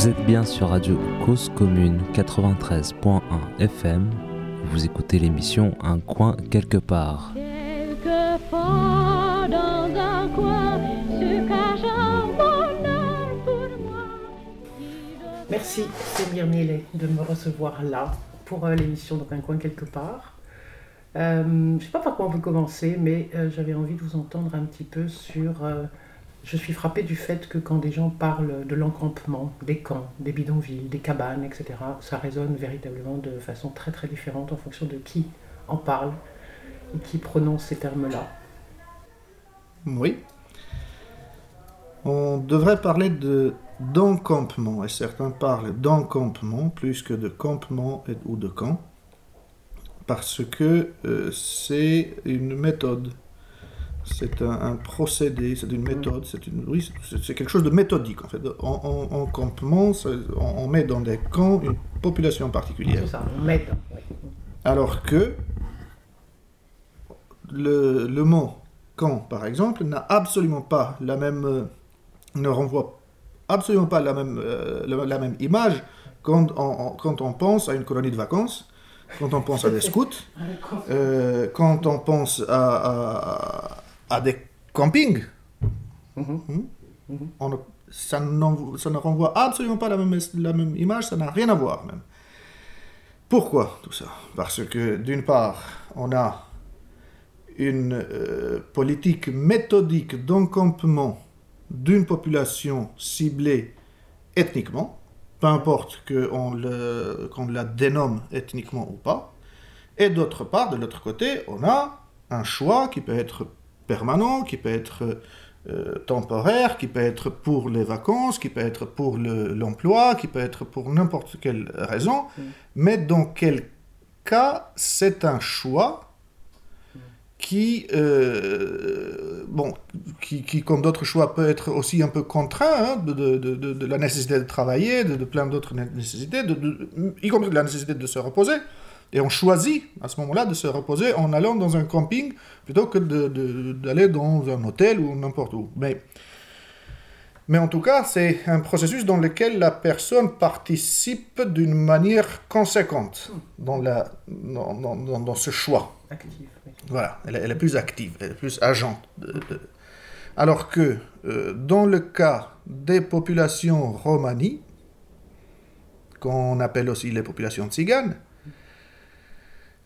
Vous êtes bien sur Radio Cause Commune 93.1 FM. Vous écoutez l'émission Un coin quelque part. Quelquefois dans un coin se cache un bonheur pour moi. Merci Samir Millet de me recevoir là pour euh, l'émission Donc un coin quelque part. Euh, je ne sais pas par quoi on peut commencer, mais euh, j'avais envie de vous entendre un petit peu sur... euh, je suis frappée du fait que quand des gens parlent de l'encampement, des camps, des bidonvilles, des cabanes, etc., ça résonne véritablement de façon très très différente en fonction de qui en parle et qui prononce ces termes-là. Oui. On devrait parler de d'encampement, et certains parlent d'encampement plus que de campement ou de camp, parce que euh, c'est une méthode, c'est un, un procédé, c'est une méthode, c'est une, oui, c'est- quelque chose de méthodique en fait. En, en- en campement, on, on met dans des camps une population particulière. Ça, on. Alors que le, le mot camp, par exemple, n'a absolument pas la même, euh, ne renvoie absolument pas la même, euh, la, la même image quand on, on- quand on pense à une colonie de vacances, quand on pense à des scouts, euh, quand on pense à, à- à des campings. Mhm. Hmm? On ne- ça, ne renvoie absolument pas la même, la même image, ça n'a rien à voir même. Pourquoi tout ça? Parce que d'une part, on a une euh, politique méthodique d'encampement d'une population ciblée ethniquement, peu importe qu'on qu'on la dénomme ethniquement ou pas. Et d'autre part, de l'autre côté, on a un choix qui peut être permanent, qui peut être euh, temporaire, qui peut être pour les vacances, qui peut être pour le- l'emploi, qui peut être pour n'importe quelle raison. Mais dans quel cas c'est un choix qui, euh, bon, qui, qui, comme d'autres choix, peut être aussi un peu contraint hein, de, de- de- de- la nécessité de travailler, de, plein d'autres né- nécessités, y compris de la nécessité de se reposer. Et on choisit à ce moment-là de se reposer en allant dans un camping plutôt que d'aller dans un hôtel ou n'importe où. Mais, mais en tout cas, c'est un processus dans lequel la personne participe d'une manière conséquente dans, la, dans, dans- dans- ce choix. Actif. oui. Voilà, elle, est- elle est plus active, elle est plus agente. de- de- Alors que euh, dans le cas des populations romanies, qu'on appelle aussi les populations tziganes,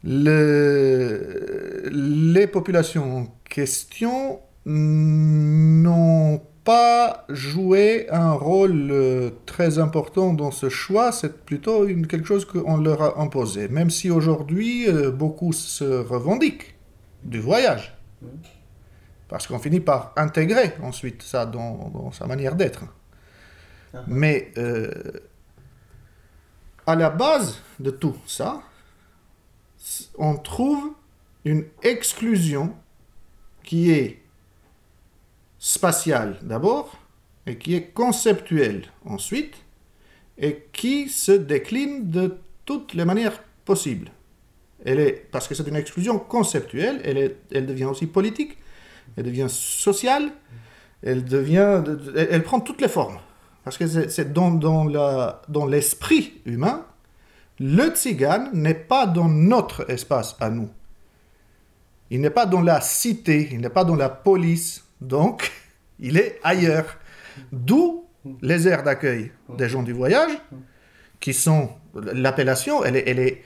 le- les populations en question n'ont pas joué un rôle euh, très important dans ce choix, c'est plutôt une, quelque chose qu'on leur a imposé, même si aujourd'hui euh, beaucoup se revendiquent du voyage. Parce qu'on finit par intégrer ensuite ça dans, dans sa manière d'être. Mais euh, à la base de tout ça, on trouve une exclusion qui est spatiale d'abord et qui est conceptuelle ensuite et qui se décline de toutes les manières possibles. Elle est, parce que c'est une exclusion conceptuelle, elle, est- elle devient aussi politique, elle devient sociale, elle devient, elle, prend toutes les formes. Parce que c'est dans, dans, la, dans l'esprit humain, le tzigane n'est pas dans notre espace à nous. Il n'est pas dans la cité, il n'est pas dans la police, donc il est ailleurs. D'où les aires d'accueil des gens du voyage, qui sont l'appellation, elle est,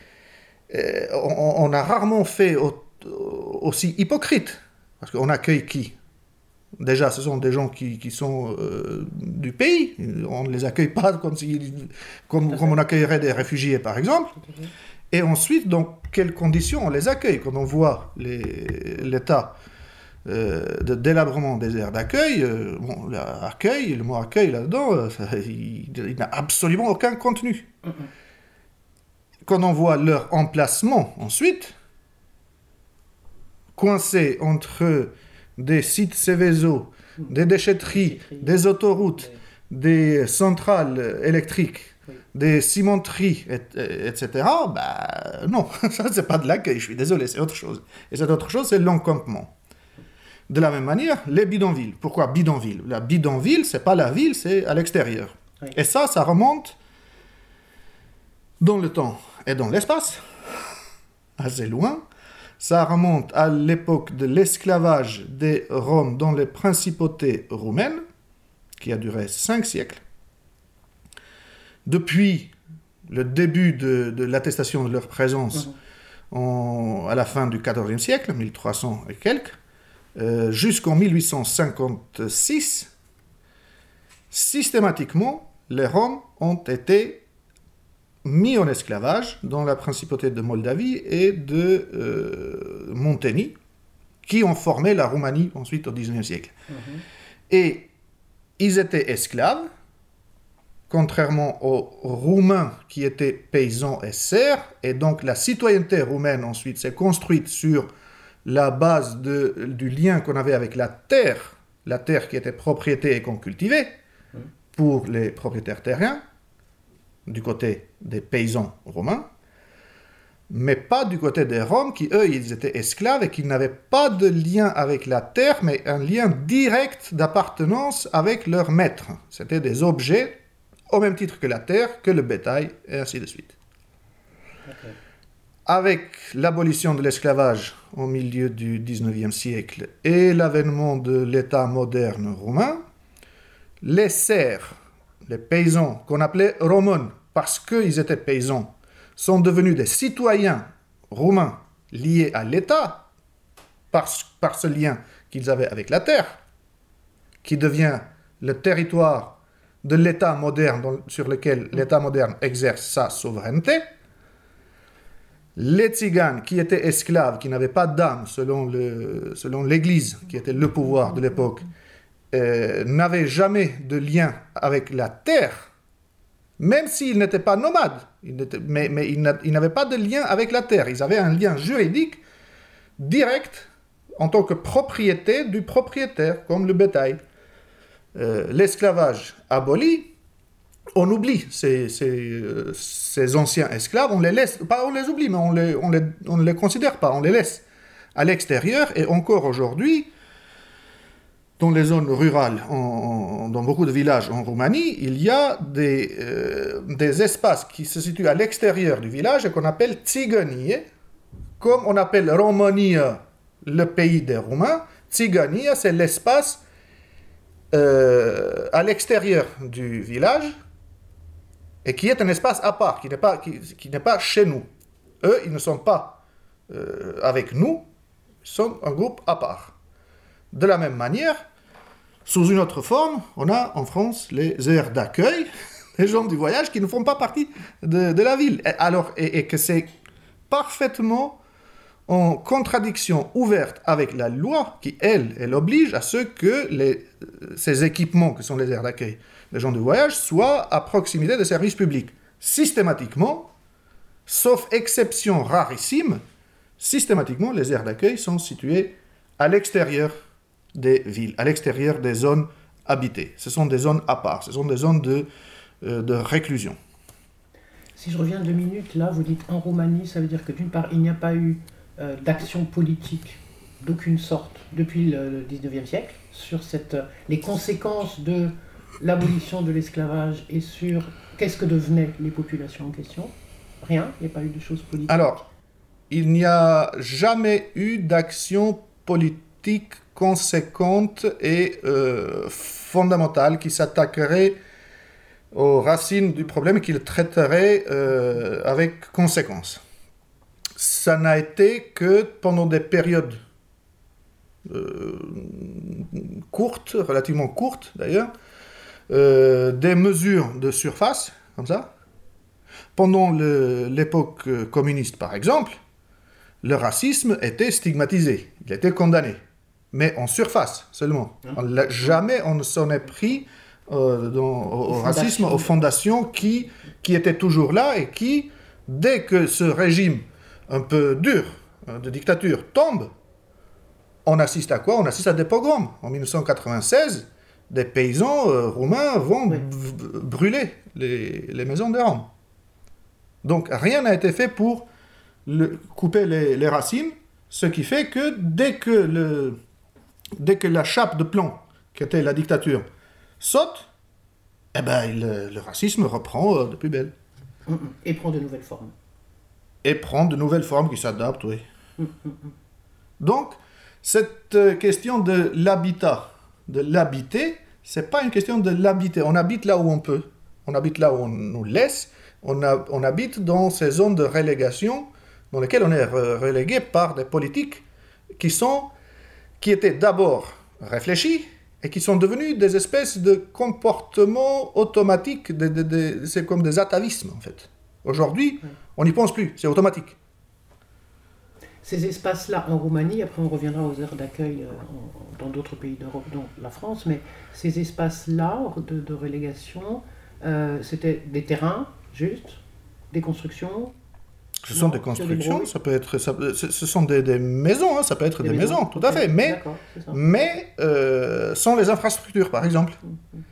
euh, on, a rarement fait au- aussi hypocrite. Parce qu'on accueille qui? Déjà, ce sont des gens qui, qui sont euh, du pays. On ne les accueille pas comme, si- comme, comme on accueillerait des réfugiés, par exemple. Et ensuite, dans quelles conditions on les accueille? Quand on voit l'état euh, de délabrement des aires d'accueil, euh, bon, accueil, le mot accueil là-dedans, il, il n'a absolument aucun contenu. Quand on voit leur emplacement ensuite, coincé entre des sites Céveso, des déchetteries, des autoroutes, des centrales électriques, des cimenteries, et- etc., bah non, ça c'est pas de l'accueil, je suis désolé, c'est autre chose. Et cette autre chose, c'est l'encampement. De la même manière, les bidonvilles. Pourquoi bidonville La bidonville, c'est pas la ville, c'est à l'extérieur. Oui. Et ça, ça remonte dans le temps et dans l'espace, assez loin. Ça remonte à l'époque de l'esclavage des Roms dans les principautés roumaines, qui a duré cinq siècles. Depuis le début de, de l'attestation de leur présence en- à la fin du XIVe siècle, 1300 et quelques, euh, jusqu'en 1856, systématiquement, les Roms ont été mis en esclavage dans la principauté de Moldavie et de euh, Monténie, qui ont formé la Roumanie ensuite au XIXe siècle. Et ils étaient esclaves, contrairement aux Roumains qui étaient paysans et serfs, et donc la citoyenneté roumaine ensuite s'est construite sur la base de- du lien qu'on avait avec la terre, la terre qui était propriété et qu'on cultivait pour les propriétaires terriens, du côté des paysans romains, mais pas du côté des Roms qui, eux, ils étaient esclaves et qui n'avaient pas de lien avec la terre, mais un lien direct d'appartenance avec leur maître. C'était des objets au même titre que la terre, que le bétail, et ainsi de suite. Avec l'abolition de l'esclavage au milieu du 19e siècle et l'avènement de l'État moderne roumain, les serfs, les paysans qu'on appelait Romon, parce qu'ils étaient paysans, sont devenus des citoyens roumains liés à l'État par, ce lien qu'ils avaient avec la terre, qui devient le territoire de l'État moderne sur lequel l'État moderne exerce sa souveraineté. Les tziganes qui étaient esclaves, qui n'avaient pas d'âme selon l'Église, qui était le pouvoir de l'époque, euh, n'avaient jamais de lien avec la terre, même s'ils n'étaient pas nomades, ils mais, ils n'a- ils n'avaient pas de lien avec la terre. Ils avaient un lien juridique direct en tant que propriété du propriétaire, comme le bétail. Euh, L'esclavage aboli, on oublie euh, ces anciens esclaves, on les laisse, pas on les oublie, mais on les, les considère pas, on les laisse à l'extérieur, et encore aujourd'hui, dans les zones rurales, dans beaucoup de villages en Roumanie, il y a des, euh, des espaces qui se situent à l'extérieur du village et qu'on appelle Tsiganie, comme on appelle Romania le pays des Roumains. Tsiganie, c'est l'espace euh, à l'extérieur du village et qui est un espace à part, qui n'est pas, qui, pas chez nous. Eux, ils ne sont pas euh, avec nous, ils sont un groupe à part. De la même manière, sous une autre forme, on a en France les aires d'accueil, les gens du voyage qui ne font pas partie de, la ville. Et, que c'est parfaitement en contradiction ouverte avec la loi qui, elle, elle oblige à ce que les, ces équipements, que sont les aires d'accueil des gens du voyage, soient à proximité des services publics. Systématiquement, sauf exception rarissime, systématiquement, les aires d'accueil sont situées à l'extérieur des villes, à l'extérieur des zones habitées. Ce sont des zones à part, ce sont des zones de, euh, de réclusion. Si je reviens deux minutes, là, vous dites en Roumanie, ça veut dire que d'une part, il n'y a pas eu euh, d'action politique d'aucune sorte depuis le 19e siècle sur cette, euh, les conséquences de l'abolition de l'esclavage et sur qu'est-ce que devenaient les populations en question. Rien, il n'y a pas eu de choses politiques. Alors, il n'y a jamais eu d'action politique conséquente et euh, fondamentale qui s'attaquerait aux racines du problème et qui le traiterait euh, avec conséquence. Ça n'a été que pendant des périodes euh, courtes, relativement courtes d'ailleurs, des mesures de surface, comme ça, pendant l'époque communiste, par exemple, le racisme était stigmatisé, il était condamné, mais en surface seulement. On l'a- jamais on ne s'en est pris euh, dans- au, racisme, aux fondations qui, qui étaient toujours là et qui, dès que ce régime un peu dur euh, de dictature tombe, on assiste à quoi? On assiste à des pogroms. En 1996, des paysans euh, roumains vont Oui. brûler les, les maisons des Roms. Donc rien n'a été fait pour le- couper les, les racines, ce qui fait que dès que, le, dès que la chape de plomb, qui était la dictature, saute, eh ben, le, le racisme reprend euh, de plus belle. Mm, mm. Et prend de nouvelles formes. Et prend de nouvelles formes qui s'adaptent, oui. Mm. Donc, cette euh, question de l'habitat, de l'habiter, c'est pas une question de l'habiter. On habite là où on peut. On habite là où on nous laisse. On, a- on habite dans ces zones de relégation dans lesquelles on est re- relégué par des politiques qui sont, qui étaient d'abord réfléchis et qui sont devenus des espèces de comportements automatiques. c'est comme des atavismes, en fait. Aujourd'hui, on n'y pense plus. C'est automatique. Ces espaces-là en Roumanie, après on reviendra aux aires d'accueil euh, dans d'autres pays d'Europe, dont la France, mais ces espaces-là de relégation, euh, c'était des terrains, juste, des constructions. Ce sont Non, des constructions, ça peut être, ça ce sont des, des maisons, hein, ça peut être des, maisons, tout à fait, mais, mais euh, sans les infrastructures, par exemple. Mhm.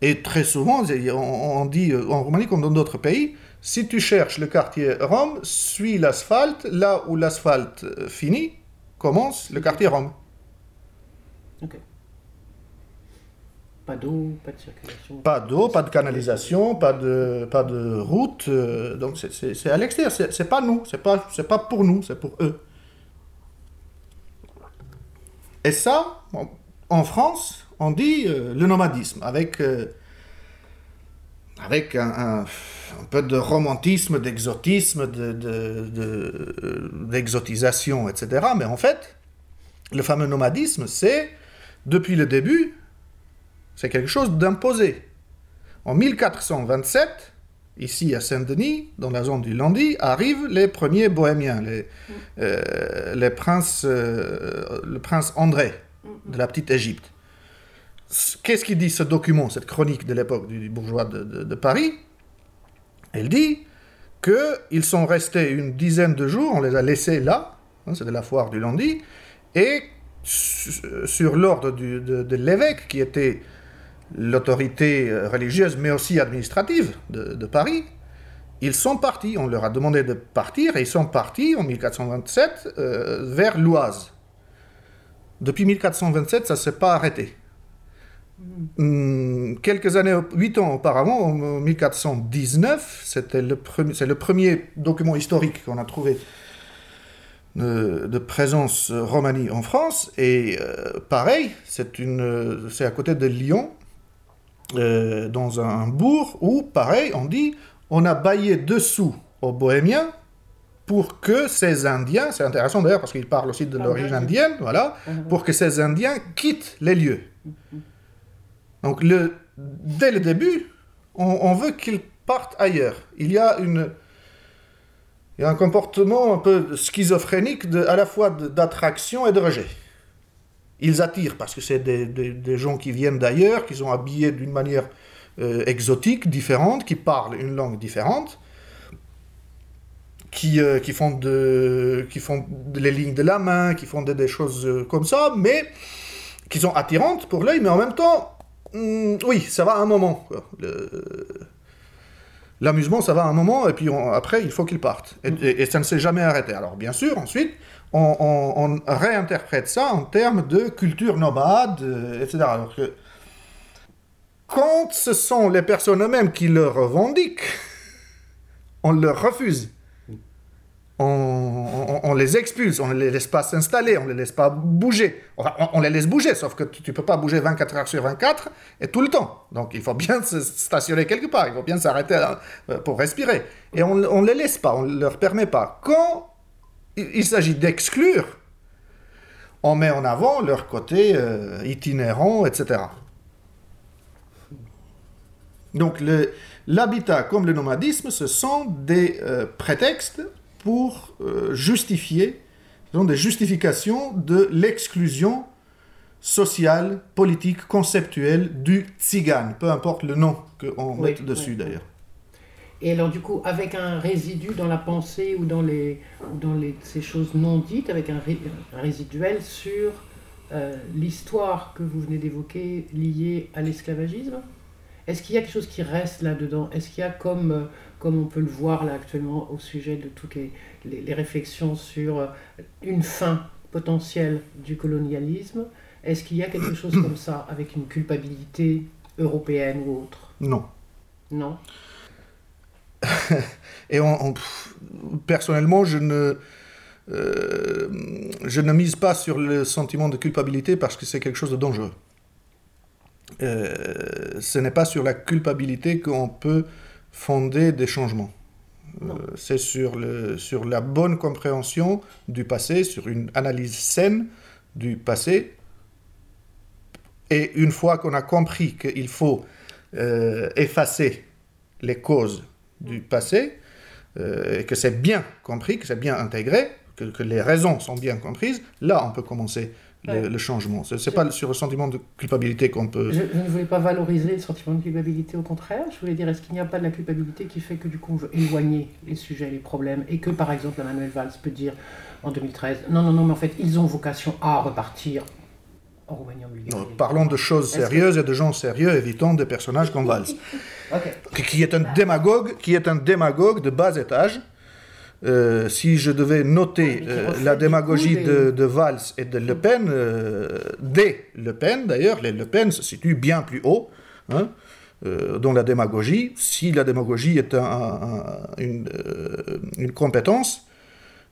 Et très souvent, on, dit euh, en Roumanie comme dans d'autres pays, si tu cherches le quartier Rome, suis l'asphalte, là où l'asphalte euh, finit, commence le quartier Rome. Ok. Pas d'eau, pas de circulation. Pas d'eau, pas de canalisation, pas de, pas de route, euh, donc c'est- à l'extérieur, c'est pas nous, c'est pas, pour nous, c'est pour eux. Et ça, en France, on dit euh, le nomadisme, avec, euh, avec un, un- un peu de romantisme, d'exotisme, de- de- de- d'exotisation, etc. Mais en fait, le fameux nomadisme, c'est, depuis le début, c'est quelque chose d'imposé. En 1427, ici à Saint-Denis, dans la zone du Landy, arrivent les premiers bohémiens, les, euh, princes, euh, le prince André de la petite Égypte. Qu'est-ce qu'il dit ce document, cette chronique de l'époque du bourgeois de, Paris? Elle dit qu'ils sont restés une dizaine de jours, on les a laissés là, hein, c'est de la foire du Landy, et su- sur l'ordre de l'évêque, qui était l'autorité euh, religieuse, mais aussi administrative de, de Paris, ils sont partis. On leur a demandé de partir et ils sont partis en 1427 euh, vers l'Oise. Depuis 1427, ça ne s'est pas arrêté. Hum, quelques années, huit ans auparavant, en 1419, c'était le premier, c'est le premier document historique qu'on a trouvé de, de présence euh, romanie en France. Et euh, pareil, c'est une, euh, c'est à côté de Lyon, euh, dans un bourg où, pareil, on dit, on a baillé dessous aux Bohémiens pour que ces Indiens, c'est intéressant d'ailleurs parce qu'il parle aussi de l'origine indienne, voilà, Mhm. pour que ces Indiens quittent les lieux. Donc, le, dès le début, on, on veut qu'ils partent ailleurs. Il y a une, il y a un comportement un peu schizophrénique de, à la fois d'attraction et de rejet. Ils attirent parce que c'est des, des- gens qui viennent d'ailleurs, qui sont habillés d'une manière euh, exotique, différente, qui parlent une langue différente, qui, euh, qui, font de, qui font les lignes de la main, qui font des, choses euh, comme ça, mais qui sont attirantes pour l'œil, mais en même temps, hum, oui, ça va à un moment. L'amusement, ça va à un moment, et puis après, il faut qu'ils partent. Et ça ne s'est jamais arrêté. Alors, bien sûr, ensuite, on, réinterprète ça en termes de culture nomade, euh, etc. Alors que, quand ce sont les personnes eux-mêmes qui le revendiquent, on leur refuse. On les expulse, on ne les laisse pas s'installer, on ne les laisse pas bouger. Enfin, on, on les laisse bouger, sauf que tu ne peux pas bouger 24 heures sur 24 et tout le temps. Donc il faut bien se stationner quelque part, il faut bien s'arrêter euh, pour respirer. Et on ne les laisse pas, on ne leur permet pas. Quand il, s'agit d'exclure, on met en avant leur côté euh, itinérant, etc. Donc l'habitat comme le nomadisme, ce sont des euh, prétextes pour euh, justifier, ce sont des justifications de l'exclusion sociale, politique, conceptuelle du tzigane, peu importe le nom qu'on Oui, mette dessus oui. d'ailleurs. Et alors, du coup, avec un résidu dans la pensée ou dans, les, ou dans les, ces choses non dites, avec un, ré- un résiduel sur euh, l'histoire que vous venez d'évoquer liée à l'esclavagisme. Est-ce qu'il y a quelque chose qui reste là-dedans? Est-ce qu'il y a, comme, euh, comme on peut le voir là actuellement au sujet de toutes les, les, les réflexions sur euh, une fin potentielle du colonialisme, est-ce qu'il y a quelque chose comme ça, avec une culpabilité européenne ou autre? Non. Non? Et on, on- pff, personnellement, je ne, euh, je ne mise pas sur le sentiment de culpabilité parce que c'est quelque chose de dangereux. Euh, ce n'est pas sur la culpabilité qu'on peut fonder des changements. Euh, c'est sur, le, sur la bonne compréhension du passé, sur une analyse saine du passé. Et une fois qu'on a compris qu'il faut effacer les causes du passé, euh, et que c'est bien compris, que c'est bien intégré, que, que les raisons sont bien comprises, là on peut commencer le, Ouais. le changement. Ce n'est pas sur le sentiment de culpabilité qu'on peut... je, je ne voulais pas valoriser le sentiment de culpabilité, au contraire. Je voulais dire, est-ce qu'il n'y a pas de la culpabilité qui fait que du coup on veut éloigner les sujets, les problèmes, et que par exemple la Manuel Valls peut dire en 2013, non, non, non, mais en fait ils ont vocation à repartir en Roumanie, en Bulgarie. Non, parlons de choses sérieuses et de gens sérieux, évitons des personnages comme Valls, Qui- est un démagogue, qui est un démagogue de bas étage. Euh, si je devais noter qui euh, la démagogie des- de, de Valls et de Le Pen, euh, des Le Pen d'ailleurs, les Le Pen se situent bien plus haut hein, euh, dans la démagogie. Si la démagogie est un- un- un- une, une compétence,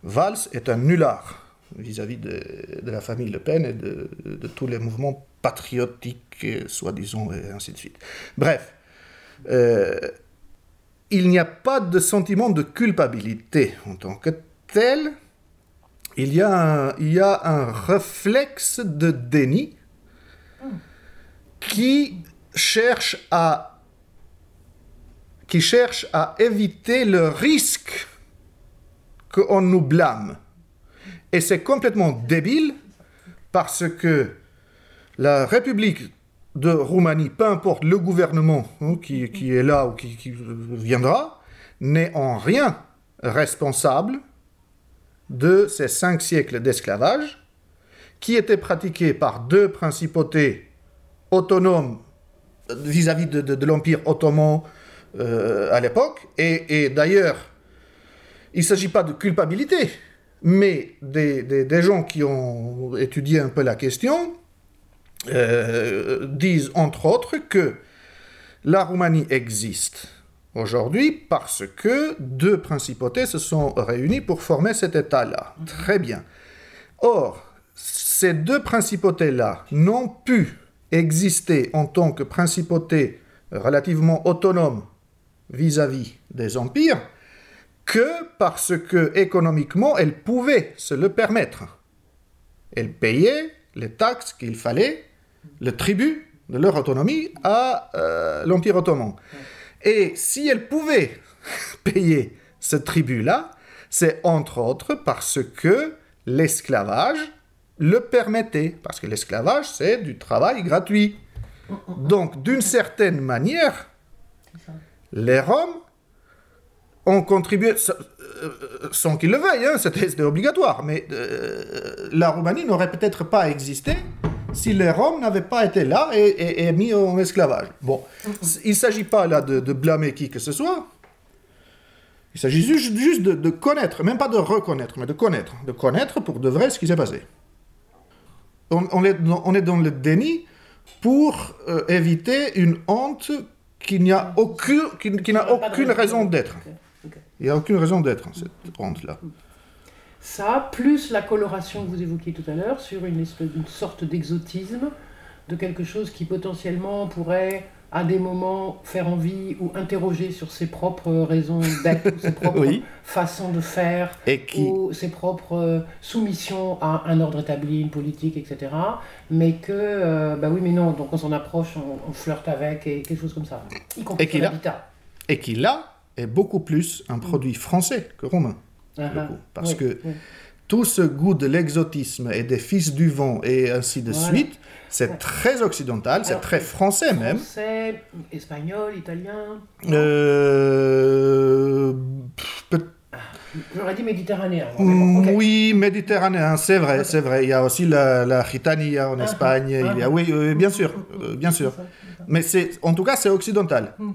Valls est un nullard vis-à-vis de, de la famille Le Pen et de, de tous les mouvements patriotiques, soi-disant, et ainsi de suite. Bref, euh, il n'y a pas de sentiment de culpabilité en tant que tel. Il y a un, réflexe de déni qui qui cherche à éviter le risque qu'on nous blâme. Et c'est complètement débile parce que la République de Roumanie, peu importe le gouvernement hein, qui, qui est là ou qui, viendra, n'est en rien responsable de ces cinq siècles d'esclavage qui étaient pratiqués par deux principautés autonomes vis-à-vis de, l'Empire ottoman euh, à l'époque. Et, d'ailleurs, il ne s'agit pas de culpabilité, mais des gens qui ont étudié un peu la question euh, disent entre autres que la Roumanie existe aujourd'hui parce que deux principautés se sont réunies pour former cet État-là. Très bien. Or, ces deux principautés-là n'ont pu exister en tant que principautés relativement autonomes vis-à-vis des empires que parce que économiquement elles pouvaient se le permettre. Elles payaient les taxes qu'il fallait, le tribut de leur autonomie à euh, l'Empire ottoman. Et si elles pouvaient payer ce tribut-là, c'est entre autres parce que l'esclavage le permettait. Parce que l'esclavage, c'est du travail gratuit. Donc, d'une certaine manière, les Roms ont contribué, euh, sans qu'ils le veuillent, hein, c'était c'était obligatoire, mais euh, la Roumanie n'aurait peut-être pas existé si les Roms n'avaient pas été là et, et- et mis en esclavage. Bon, il ne s'agit pas là de, de blâmer qui que ce soit. Il s'agit juste, juste de, de connaître, même pas de reconnaître, mais de connaître. De connaître pour de vrai ce qui s'est passé. On, on est dans, on est dans le déni pour euh, éviter une honte qui n'a aucune, qui, qui aucune raison d'être. Il n'y a aucune raison d'être, cette honte-là. Ça, plus la coloration que vous évoquiez tout à l'heure sur une, espèce, une sorte d'exotisme de quelque chose qui potentiellement pourrait à des moments faire envie ou interroger sur ses propres raisons d'être, ses propres Oui. façons de faire, Et qui, ou ses propres euh, soumissions à un ordre établi, une politique, etc. Mais que, euh, bah oui, mais non, donc on s'en approche, on, on flirte avec et quelque chose comme ça. Y compris Et et qui là, est beaucoup plus un produit français que roumain. Ah, le ah. coup, parce Oui, que- oui. Tout ce goût de l'exotisme et des fils du vent et ainsi de Voilà. suite, c'est Ouais. très occidental, c'est très français même. Français, espagnol, italien. Euh, J'aurais dit méditerranéen. bon. Mm, Oui, méditerranéen, c'est vrai, c'est vrai. Il y a aussi la, la gitania en Ah, Espagne. ah, il y a, ah. oui, euh, bien sûr, euh, bien sûr. Ça, ça. Mais c'est, en tout cas, c'est occidental. Mm, mm.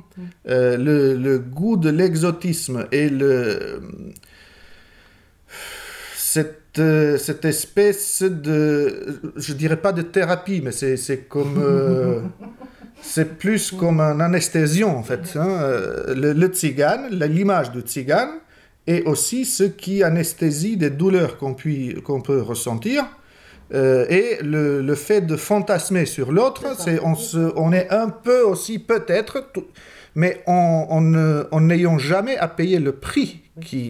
Euh, le, le goût de l'exotisme et le cette, euh, cette espèce de, je dirais pas de thérapie, mais c'est, comme, euh, c'est plus comme un anesthésion en fait. hein. Euh, Le, le tzigane, l'image du tzigane, est aussi ce qui anesthésie des douleurs qu'on qu'on peut ressentir. Euh, et le, le fait de fantasmer sur l'autre, C'est on, se- on est un peu aussi peut-être, mais en, n'ayant jamais à payer le prix qui,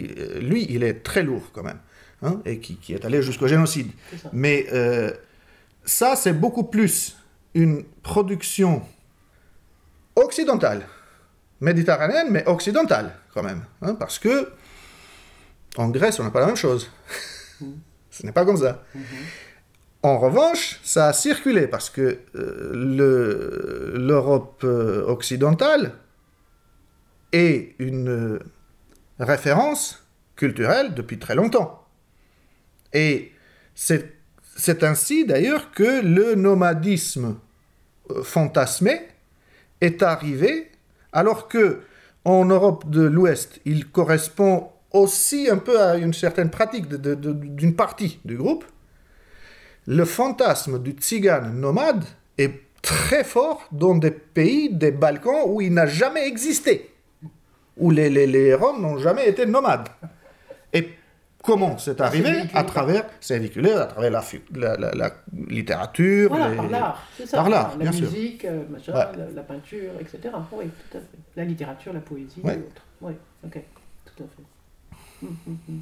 lui, il est très lourd quand même, hein, et qui, qui est allé jusqu'au génocide. Ça. Mais euh, ça, c'est beaucoup plus une production occidentale, méditerranéenne, mais occidentale quand même. hein, parce que en Grèce, on n'a pas la même chose. Ce n'est pas comme ça. En revanche, ça a circulé parce que euh, le- l'Europe euh, occidentale est une euh, référence culturelle depuis très longtemps. Et c'est ainsi d'ailleurs que le nomadisme euh, fantasmé est arrivé, alors que en Europe de l'Ouest, il correspond aussi un peu à une certaine pratique d'une partie du groupe. Le fantasme du tzigane nomade est très fort dans des pays des Balkans où il n'a jamais existé, où les, les, les Roms n'ont jamais été nomades. Et comment c'est arrivé À travers, c'est véhiculé à travers la, fu- la, la- la littérature, Voilà, les- par l'art, c'est ça. par l'art, la bien musique, euh, machin, Ouais. la, peinture, etc. Oui, tout à fait. La littérature, la poésie, Ouais. et autres. Oui, ok, tout à fait. Hum, hum,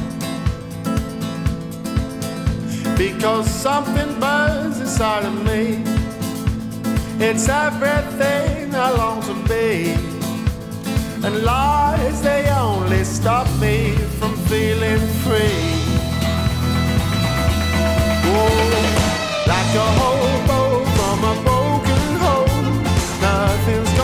Because something burns inside of me. It's everything I long to be. And lies, they only stop me from feeling free. Oh, like a hobo from a broken home, nothing's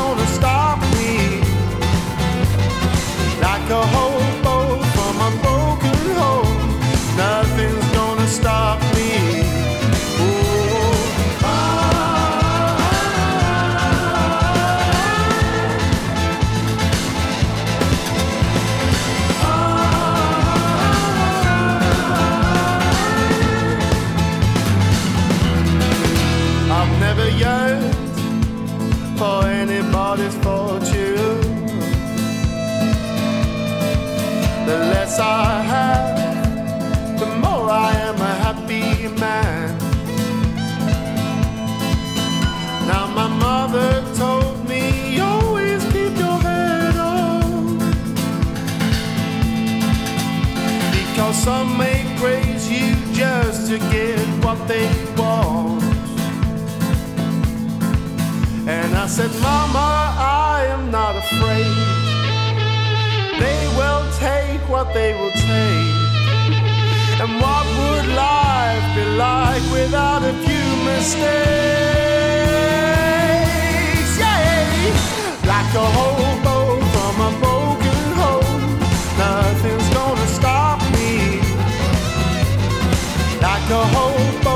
get what they want. And I said, Mama, I am not afraid. They will take what they will take. And what would life be like without a few mistakes? Yeah, like a hobo Like a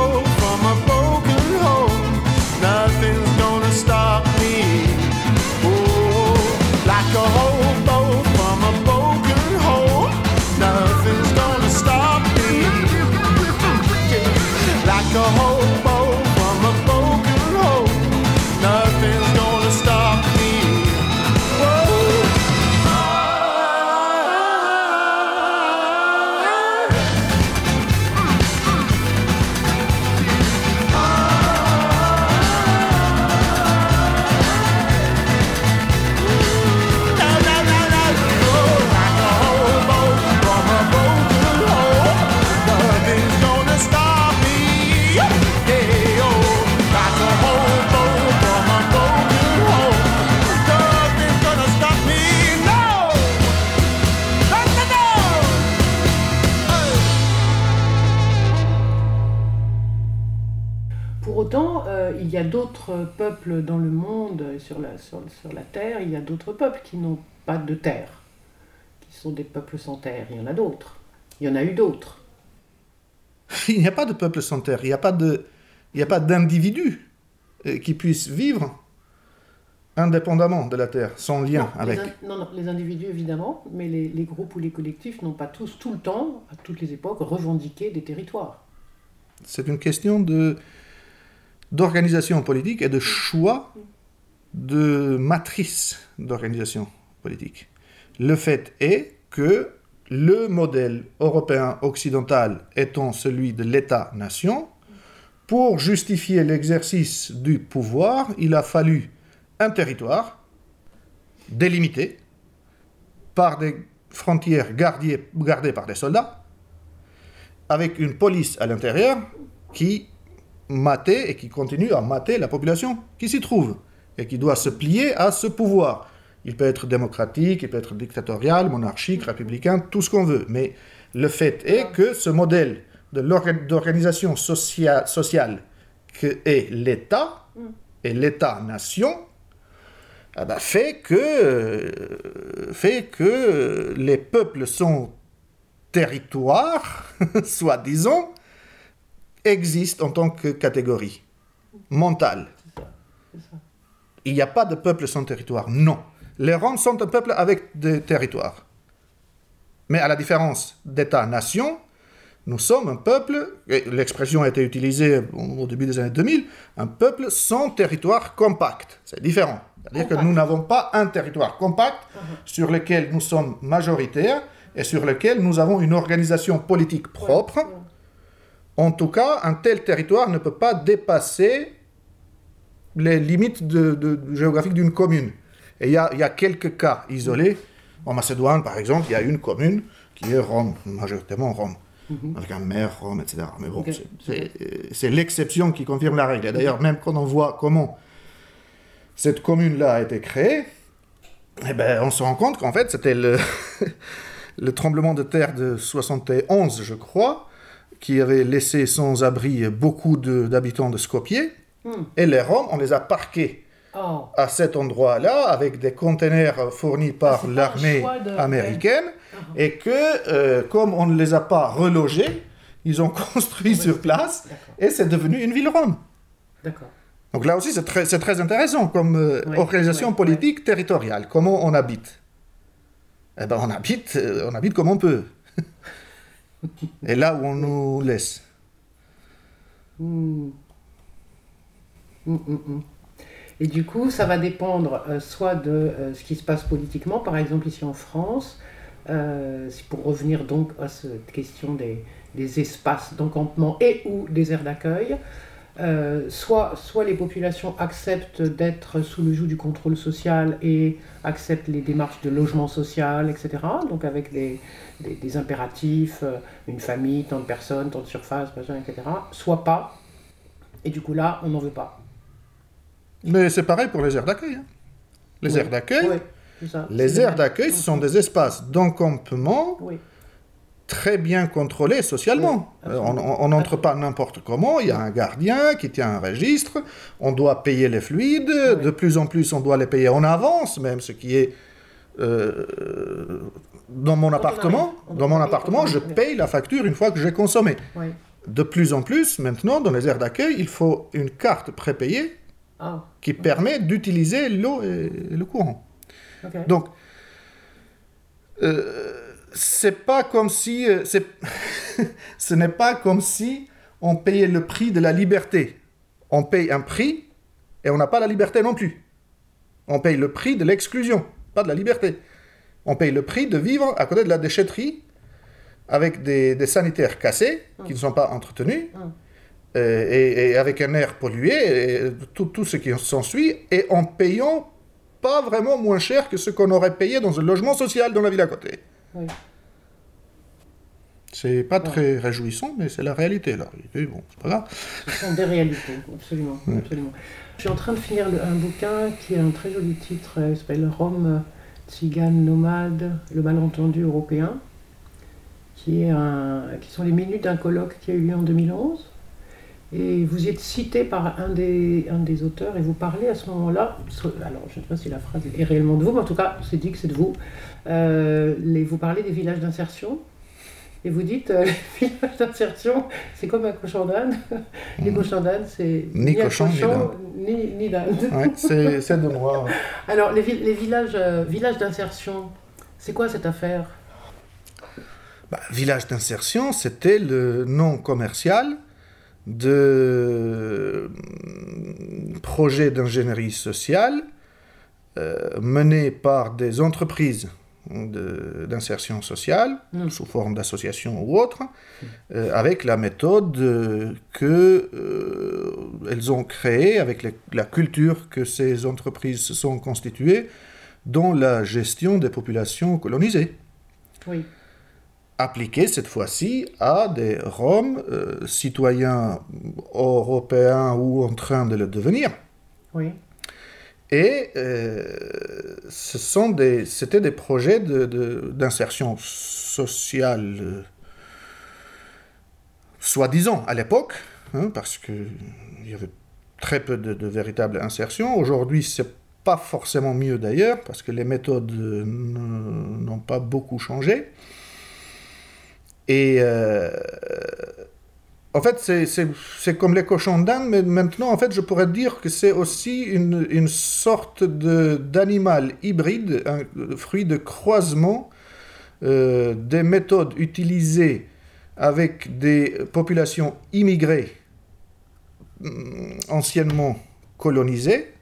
autant, euh, il y a d'autres peuples dans le monde, sur la, sur, sur la Terre, il y a d'autres peuples qui n'ont pas de terre, qui sont des peuples sans terre. Il y en a d'autres. Il y en a eu d'autres. Il n'y a pas de peuple sans terre, il n'y a pas de, il n'y a pas d'individu euh, qui puisse vivre indépendamment de la terre, sans lien non, avec. Les non, non, les individus évidemment, mais les, les groupes ou les collectifs n'ont pas tous, tout le temps, à toutes les époques, revendiqué des territoires. C'est une question de d'organisation politique et de choix de matrice d'organisation politique. Le fait est que le modèle européen occidental étant celui de l'État-nation, pour justifier l'exercice du pouvoir, il a fallu un territoire délimité par des frontières gardées, par des soldats, avec une police à l'intérieur qui matait et qui continue à mater la population qui s'y trouve et qui doit se plier à ce pouvoir. Il peut être démocratique, il peut être dictatorial, monarchique, républicain, tout ce qu'on veut. Mais le fait est que ce modèle d'organisation socia- sociale que est l'État et l'État-nation eh ben, fait, euh, fait que les peuples sont territoires, soi-disant, existent en tant que catégorie mentale. Il n'y a pas de peuple sans territoire, non. Les Roms sont un peuple avec des territoires. Mais à la différence d'État-nation, nous sommes un peuple, et l'expression a été utilisée au début des années 2000, un peuple sans territoire compact. C'est différent. C'est-à-dire que nous n'avons pas un territoire compact sur lequel nous sommes majoritaires et sur lequel nous avons une organisation politique propre. Ouais. En tout cas, un tel territoire ne peut pas dépasser les limites de- de- géographiques d'une commune. Et il y a, il y a quelques cas isolés. En Macédoine, par exemple, il y a une commune qui est Rome, majoritairement Rome, avec un maire Rome, etc. Mais bon, c'est l'exception qui confirme la règle. Et d'ailleurs, même quand on voit comment cette commune-là a été créée, eh ben, on se rend compte qu'en fait, c'était le, le tremblement de terre de 71, je crois, qui avait laissé sans abri beaucoup de- d'habitants de, Skopje. Hmm. Et les Roms, on les a parqués Oh, à cet endroit-là avec des containers fournis par un l'armée de- américaine. Et que, euh, comme on ne les a pas relogés, ils ont construit sur place et c'est devenu une ville Rome. d'accord. Donc là aussi, c'est très, très intéressant comme euh, organisation politique territoriale. Comment on habite? Eh ben, on habite, euh, on habite comme on peut. Et là où on nous laisse. Et du coup, ça va dépendre euh, soit de euh, ce qui se passe politiquement, par exemple ici en France, euh, pour revenir donc à cette question des, espaces d'encampement et ou des aires d'accueil, soit, soit les populations acceptent d'être sous le joug du contrôle social et acceptent les démarches de logement social, etc. Donc avec des, des, des impératifs, euh, une famille, tant de personnes, tant de surface, machin, etc. Soit pas. Et du coup là, on n'en veut pas. Mais c'est pareil pour les aires d'accueil. hein. Les Oui. aires d'accueil, Oui, les aires d'accueil, ce sont des espaces d'encampement Oui, très bien contrôlés socialement. Euh, on n'entre pas n'importe comment, il y a un gardien qui tient un registre, on doit payer les fluides, de plus en plus on doit les payer en avance, même ce qui est... euh, dans mon on appartement, dans mon appartement, je paye la facture une fois que j'ai consommé. oui. De plus en plus, maintenant, dans les aires d'accueil, il faut une carte prépayée Ah, qui permet d'utiliser l'eau et le courant. Donc, euh, c'est pas comme si, euh, ce n'est pas comme si on payait le prix de la liberté. On paye un prix et on n'a pas la liberté non plus. On paye le prix de l'exclusion, pas de la liberté. On paye le prix de vivre à côté de la déchetterie avec des, des sanitaires cassés qui ne sont pas entretenus Mm. euh, et, et avec un air pollué, et tout, tout ce qui s'ensuit, et en payant pas vraiment moins cher que ce qu'on aurait payé dans un logement social dans la ville à côté. Oui. C'est pas très réjouissant, mais c'est la réalité. La réalité, bon, c'est pas grave. Ce sont des réalités, absolument, absolument. Je suis en train de finir un bouquin qui a un très joli titre, euh, il s'appelle Rome, Tzigane, Nomade, le malentendu européen, qui, sont les minutes d'un colloque qui a eu lieu en 2011. Et vous êtes cité par un des, auteurs et vous parlez à ce moment-là, alors je ne sais pas si la phrase est réellement de vous, mais en tout cas c'est dit que c'est de vous, Euh, vous parlez des villages d'insertion et vous dites euh, les villages d'insertion c'est comme un cochon d'âne. Les cochons d'âne c'est. Ni cochon, ni ni, ni d'âne. Ouais, c'est de moi. Alors les, les villages, euh, villages d'insertion, c'est quoi cette affaire? Bah, village d'insertion, c'était le nom commercial de mm, projets d'ingénierie sociale euh, menés par des entreprises d'insertion sociale, Mm. sous forme d'association ou autre, euh, avec la méthode euh, que euh, elles ont créée, avec les- la culture que ces entreprises se sont constituées dans la gestion des populations colonisées Oui. appliqué cette fois-ci à des Roms, euh, citoyens européens ou en train de le devenir. Oui. Et euh, des, c'était des projets de- de- d'insertion sociale, euh, soi-disant à l'époque, hein, parce qu'il y avait très peu de, de véritable insertion. Aujourd'hui, c'est pas forcément mieux d'ailleurs, parce que les méthodes euh, n'ont pas beaucoup changé. Et en fait, c'est- comme les cochons d'Inde, mais maintenant, en fait, je pourrais dire que c'est aussi une, une sorte d'animal hybride, un fruit de croisement euh, des méthodes utilisées avec des populations immigrées hum, anciennement colonisées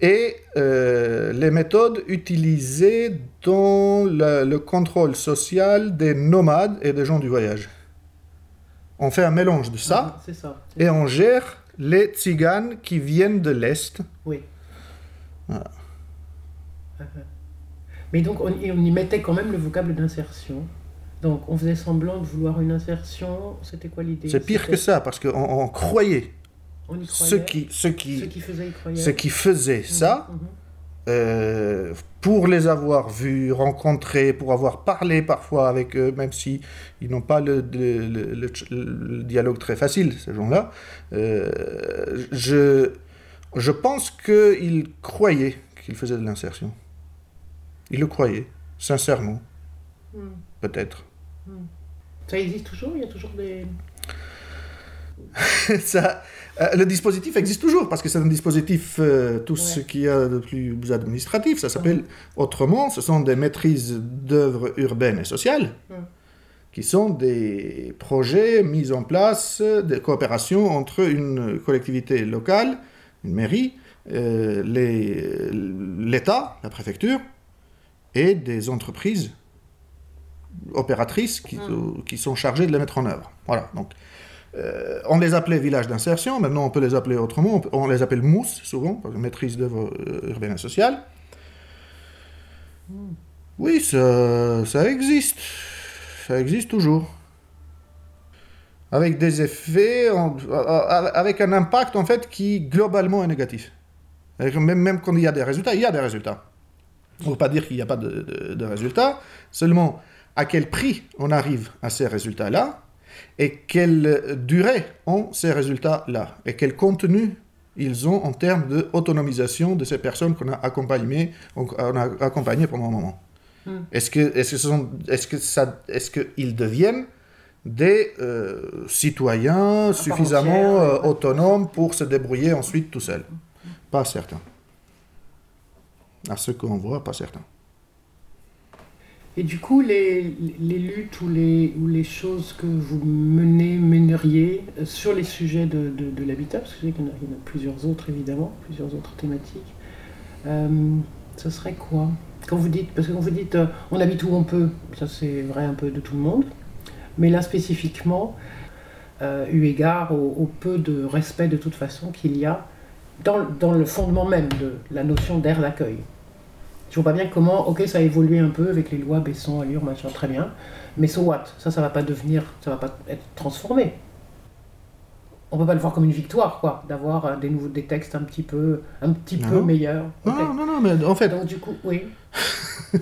et euh, les méthodes utilisées dans le contrôle social des nomades et des gens du voyage. On fait un mélange de ça et on gère les tziganes qui viennent de l'Est. Oui. Voilà. Uh-huh. Mais donc, on, y mettait quand même le vocable d'insertion. Donc, on faisait semblant de vouloir une insertion. C'était quoi l'idée? C'est pire que ça parce qu'on on croyait On y croyait. ceux qui, ceux Ceux qui, qui faisaient y croyaient. ceux qui faisaient ça Mhm. Euh, pour les avoir vus, rencontrés, pour avoir parlé parfois avec eux, même si ils n'ont pas le, le- le- le- le dialogue très facile, ces gens-là, euh, je, je pense qu'ils croyaient qu'ils faisaient de l'insertion. Ils le croyaient, sincèrement, Mhm. peut-être. Ça existe toujours? Il y a toujours des. Ça, le dispositif existe toujours parce que c'est un dispositif, euh, tout Ouais. ce qu'il y a de plus administratif. Ça s'appelle autrement, ce sont des maîtrises d'œuvres urbaines et sociales qui sont des projets mis en place de coopération entre une collectivité locale, une mairie, euh, l'État, la préfecture et des entreprises opératrices qui, qui sont chargées de les mettre en œuvre. Voilà, donc euh, on les appelait villages d'insertion, maintenant on peut les appeler autrement, on, peut- les appelle mousse souvent, maîtrise d'œuvre euh, urbaine et sociale. Oui, ça, existe, ça existe toujours. Avec des effets, avec un impact en fait qui globalement est négatif. Même, quand il y a des résultats, il y a des résultats. On ne veut pas dire qu'il n'y a pas de résultats, seulement à quel prix on arrive à ces résultats-là, et quelle durée ont ces résultats-là et quel contenu ils ont en termes d'autonomisation de ces personnes qu'on a accompagnées, a accompagnées pendant un moment. Hmm. Est-ce que, que, ce sont- est-ce que ça, est-ce qu'ils deviennent des euh, citoyens suffisamment euh, autonomes pour se débrouiller ensuite tout seuls Pas certain. À ce qu'on voit, pas certain. Et du coup, les, luttes ou les, ou les choses que vous menez, mèneriez euh, sur les sujets de, l'habitat, parce que je sais qu'il y, en a- plusieurs autres évidemment, plusieurs autres thématiques, euh, ce serait quoi? Quand vous dites, parce que quand vous dites euh, on habite où on peut, ça c'est vrai un peu de tout le monde, mais là spécifiquement, eu égard au, peu de respect de toute façon qu'il y a dans, dans le fondement même de la notion d'air d'accueil. Je vois pas bien comment, ok, ça a évolué un peu avec les lois Besson, Allure, machin, très bien. Mais so what? Ça, ça va pas devenir, ça va pas être transformé. On peut pas le voir comme une victoire, quoi, d'avoir euh, des nouveaux, des textes un petit peu, un petit peu meilleurs. Non, non, non, mais en fait, Donc du coup, oui.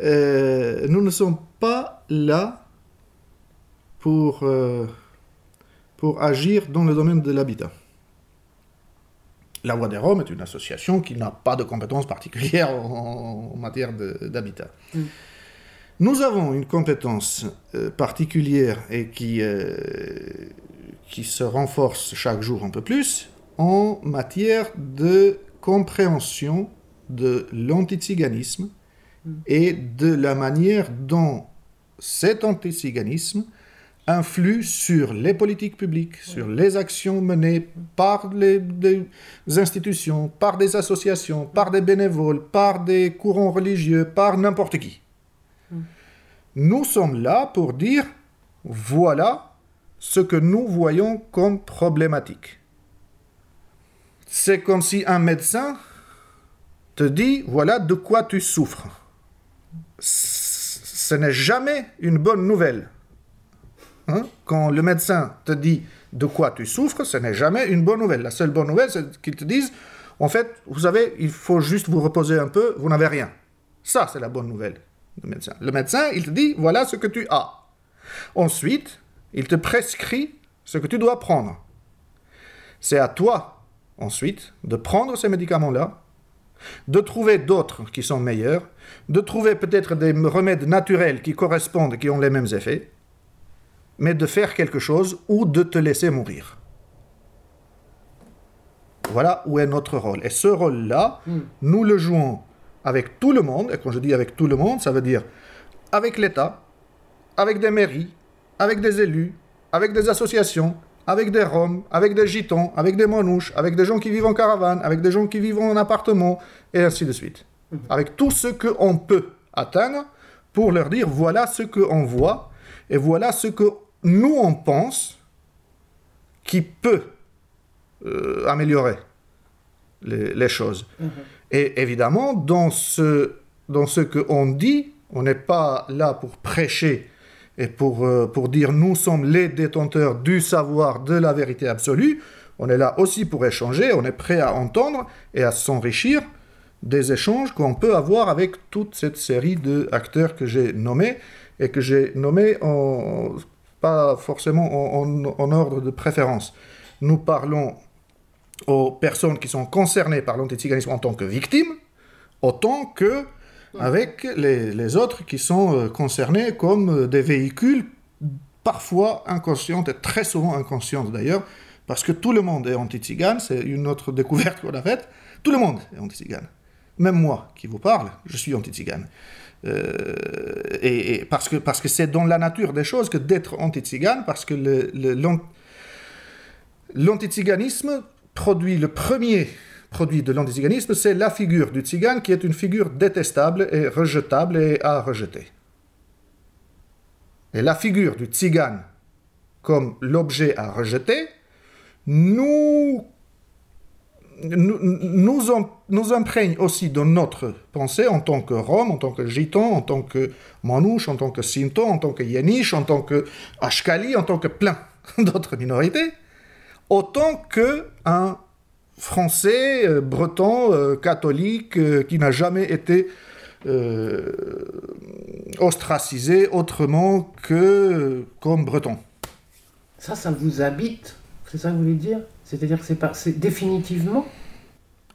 Euh, nous ne sommes pas là pour euh, pour agir dans le domaine de l'habitat. La Voix des Roms est une association qui n'a pas de compétences particulières en, en matière d'habitat. Mm. Nous avons une compétence euh, particulière et qui, euh, qui se renforce chaque jour un peu plus en matière de compréhension de l'antiziganisme et de la manière dont cet antiziganisme influe sur les politiques publiques, sur les actions menées par les, institutions, par des associations, par des bénévoles, par des courants religieux, par n'importe qui. Nous sommes là pour dire, voilà ce que nous voyons comme problématique. C'est comme si un médecin te dit, voilà de quoi tu souffres. Ce n'est jamais une bonne nouvelle. Hein? Quand le médecin te dit de quoi tu souffres, ce n'est jamais une bonne nouvelle. La seule bonne nouvelle, c'est qu'ils te disent, en fait, vous savez, il faut juste vous reposer un peu, vous n'avez rien. Ça, c'est la bonne nouvelle du médecin. Le médecin, il te dit, voilà ce que tu as. Ensuite, il te prescrit ce que tu dois prendre. C'est à toi, ensuite, de prendre ces médicaments-là, de trouver d'autres qui sont meilleurs, de trouver peut-être des remèdes naturels qui correspondent, qui ont les mêmes effets, mais de faire quelque chose ou de te laisser mourir. Voilà où est notre rôle. Et ce rôle-là, nous le jouons avec tout le monde. Et quand je dis avec tout le monde, ça veut dire avec l'État, avec des mairies, avec des élus, avec des associations, avec des Roms, avec des Gitans, avec des Manouches, avec des gens qui vivent en caravane, avec des gens qui vivent en appartement, et ainsi de suite. Avec tout ce qu'on peut atteindre pour leur dire voilà ce qu'on voit et voilà ce que nous on pense qui peut euh, améliorer les, les choses. Et évidemment, dans ce, dans ce qu'on dit, on n'est pas là pour prêcher et pour, euh, pour dire nous sommes les détenteurs du savoir, de la vérité absolue. On est là aussi pour échanger, on est prêt à entendre et à s'enrichir des échanges qu'on peut avoir avec toute cette série d'acteurs que j'ai nommés et que j'ai nommés en, pas forcément en, ordre de préférence. Nous parlons aux personnes qui sont concernées par l'antiziganisme en tant que victimes, autant que avec les, autres qui sont euh, concernés comme euh, des véhicules parfois inconscientes et très souvent inconscientes d'ailleurs, parce que tout le monde est anti-tzigane, c'est une autre découverte qu'on a faite, tout le monde est anti-tzigane. Même moi qui vous parle, je suis anti-tzigane. Euh, et, parce que parce que c'est dans la nature des choses que d'être anti-tzigane, parce que le, le- l'an- l'antiziganisme produit le premier produit de l'antiziganisme, c'est la figure du tzigane qui est une figure détestable et rejetable et à rejeter. Et la figure du tzigane comme l'objet à rejeter nous nous, nous, nous imprègne aussi dans notre pensée en tant que Rome, en tant que Gitan, en tant que Manouche, en tant que Sinto, en tant que Yeniche, en tant que Ashkali, en tant que plein d'autres minorités, autant que un Français, euh, breton, euh, catholique, euh, qui n'a jamais été ostracisé autrement que comme breton. Ça, ça vous habite C'est ça que vous voulez dire? C'est-à-dire que c'est pas, c'est définitivement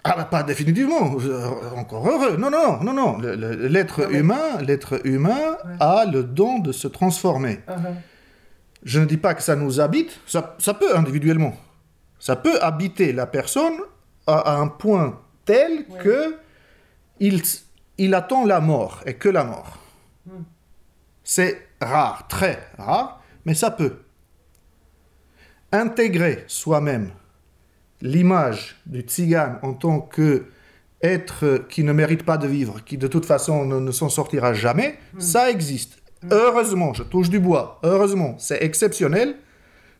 Ah bah pas définitivement, euh, encore heureux. Non, non, non, non. L'être mais- humain, l'être humain a le don de se transformer. Ah, Je ne dis pas que ça nous habite, ça, ça peut individuellement. Ça peut habiter la personne à, à un point tel que il, il attend la mort et que la mort. C'est rare, très rare, mais ça peut. Intégrer soi-même l'image du tzigane en tant que être qui ne mérite pas de vivre, qui de toute façon ne, ne s'en sortira jamais, ça existe. Heureusement, je touche du bois, heureusement, c'est exceptionnel,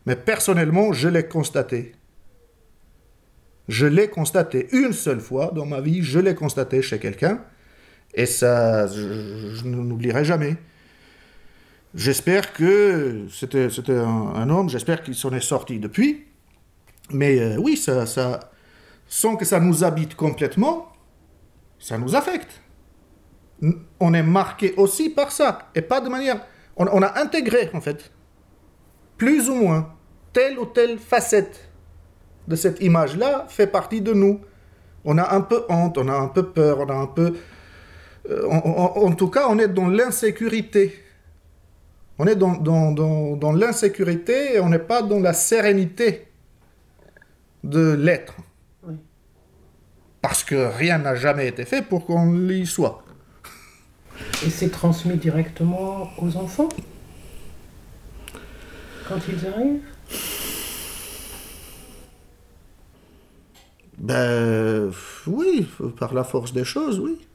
mais personnellement, je l'ai constaté. Je l'ai constaté une seule fois dans ma vie, je l'ai constaté chez quelqu'un, et ça, je, je ne l'oublierai jamais. J'espère que c'était c'était un, un homme, j'espère qu'il s'en est sorti depuis. Mais euh, oui, sans que ça nous habite complètement, ça nous affecte. On est marqué aussi par ça, et pas de manière... On, a intégré, en fait, plus ou moins, telle ou telle facette de cette image-là fait partie de nous. On a un peu honte, on a un peu peur, on a un peu... euh, en, tout cas, on est dans l'insécurité. On est dans l'insécurité et on n'est pas dans la sérénité de l'être. Oui. Parce que rien n'a jamais été fait pour qu'on y soit. Et c'est transmis directement aux enfants quand ils arrivent? Ben oui, par la force des choses, oui.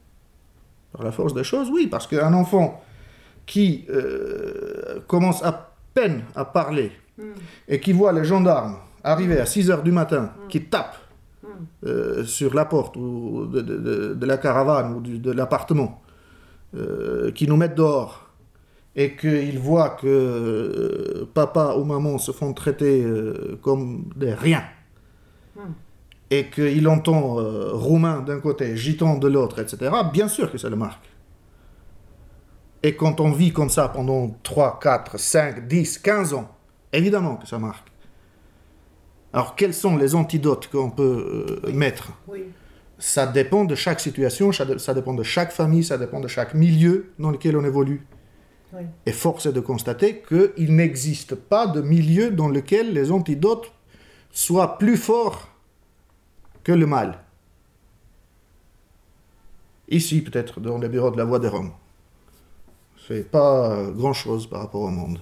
Par la force des choses, oui. Parce qu'un enfant qui euh, commence à peine à parler et qui voit les gendarmes arriver à 6 heures du matin, qui tapent euh, sur la porte ou de, de- de- de la caravane ou de l'appartement, euh, qui nous mettent dehors, et qu'il voit que euh, papa ou maman se font traiter comme des riens, et qu'il entend roumain d'un côté, gitan de l'autre, etc., bien sûr que ça le marque. Et quand on vit comme ça pendant 3, 4, 5, 10, 15 ans, évidemment que ça marque. Alors, quels sont les antidotes qu'on peut euh, mettre? Oui. Ça dépend de chaque situation, ça dé- ça dépend de chaque famille, ça dépend de chaque milieu dans lequel on évolue. Oui. Et force est de constater qu'il n'existe pas de milieu dans lequel les antidotes soient plus forts que le mal. Ici, peut-être, dans les bureaux de la Voix des Roms. C'est pas grand-chose par rapport au monde.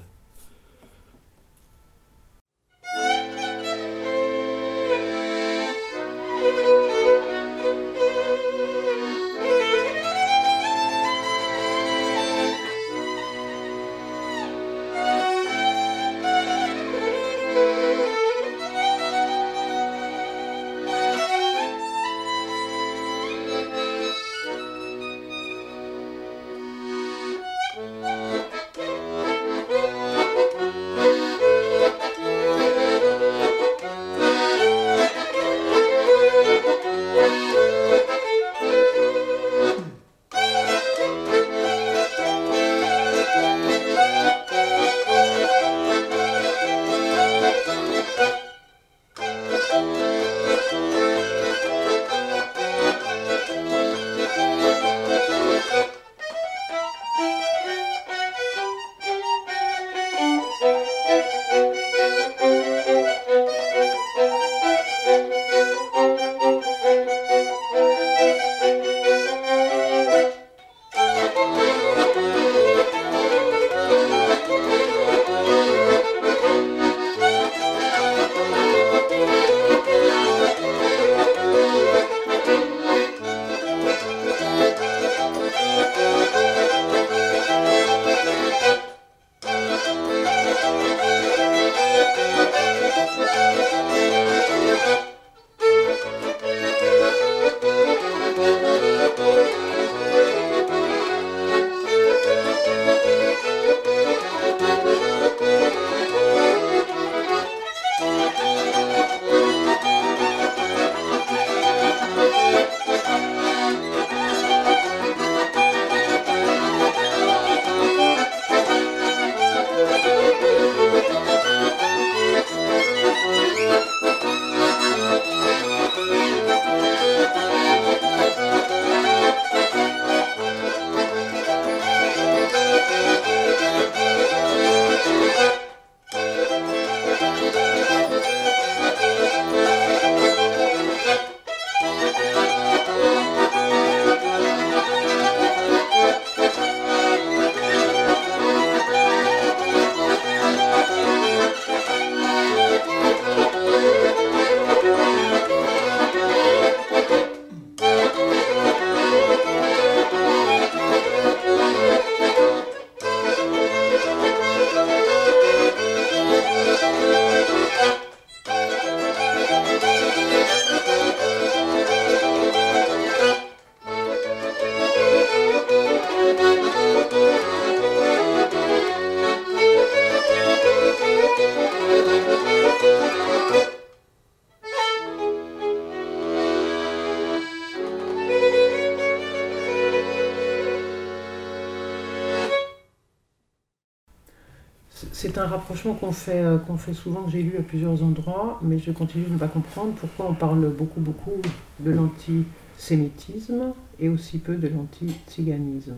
C'est un rapprochement qu'on fait, euh, qu'on fait souvent, que j'ai lu à plusieurs endroits, mais je continue de ne pas comprendre pourquoi on parle beaucoup, beaucoup de l'antisémitisme et aussi peu de l'anti-tsiganisme.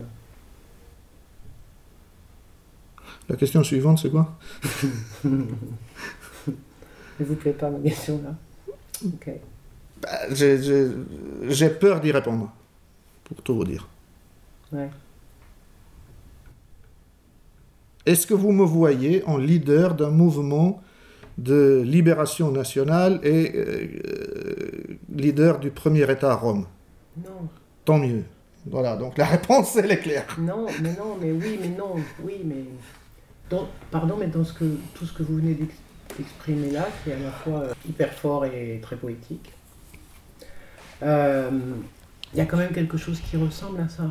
La question suivante, c'est quoi? Ne vous plaît pas ma question là Ok. Bah, j'ai- peur d'y répondre, pour tout vous dire. Ouais. Est-ce que vous me voyez en leader d'un mouvement de libération nationale et euh, leader du premier État à Rome? Non, Tant mieux. Voilà, donc la réponse, elle est claire. non, mais non, mais oui, mais non, oui, mais. dans- pardon, mais dans ce que, tout ce que vous venez d'ex- d'exprimer là, qui est à la fois euh, hyper fort et très poétique, euh, il y a quand même quelque chose qui ressemble à ça.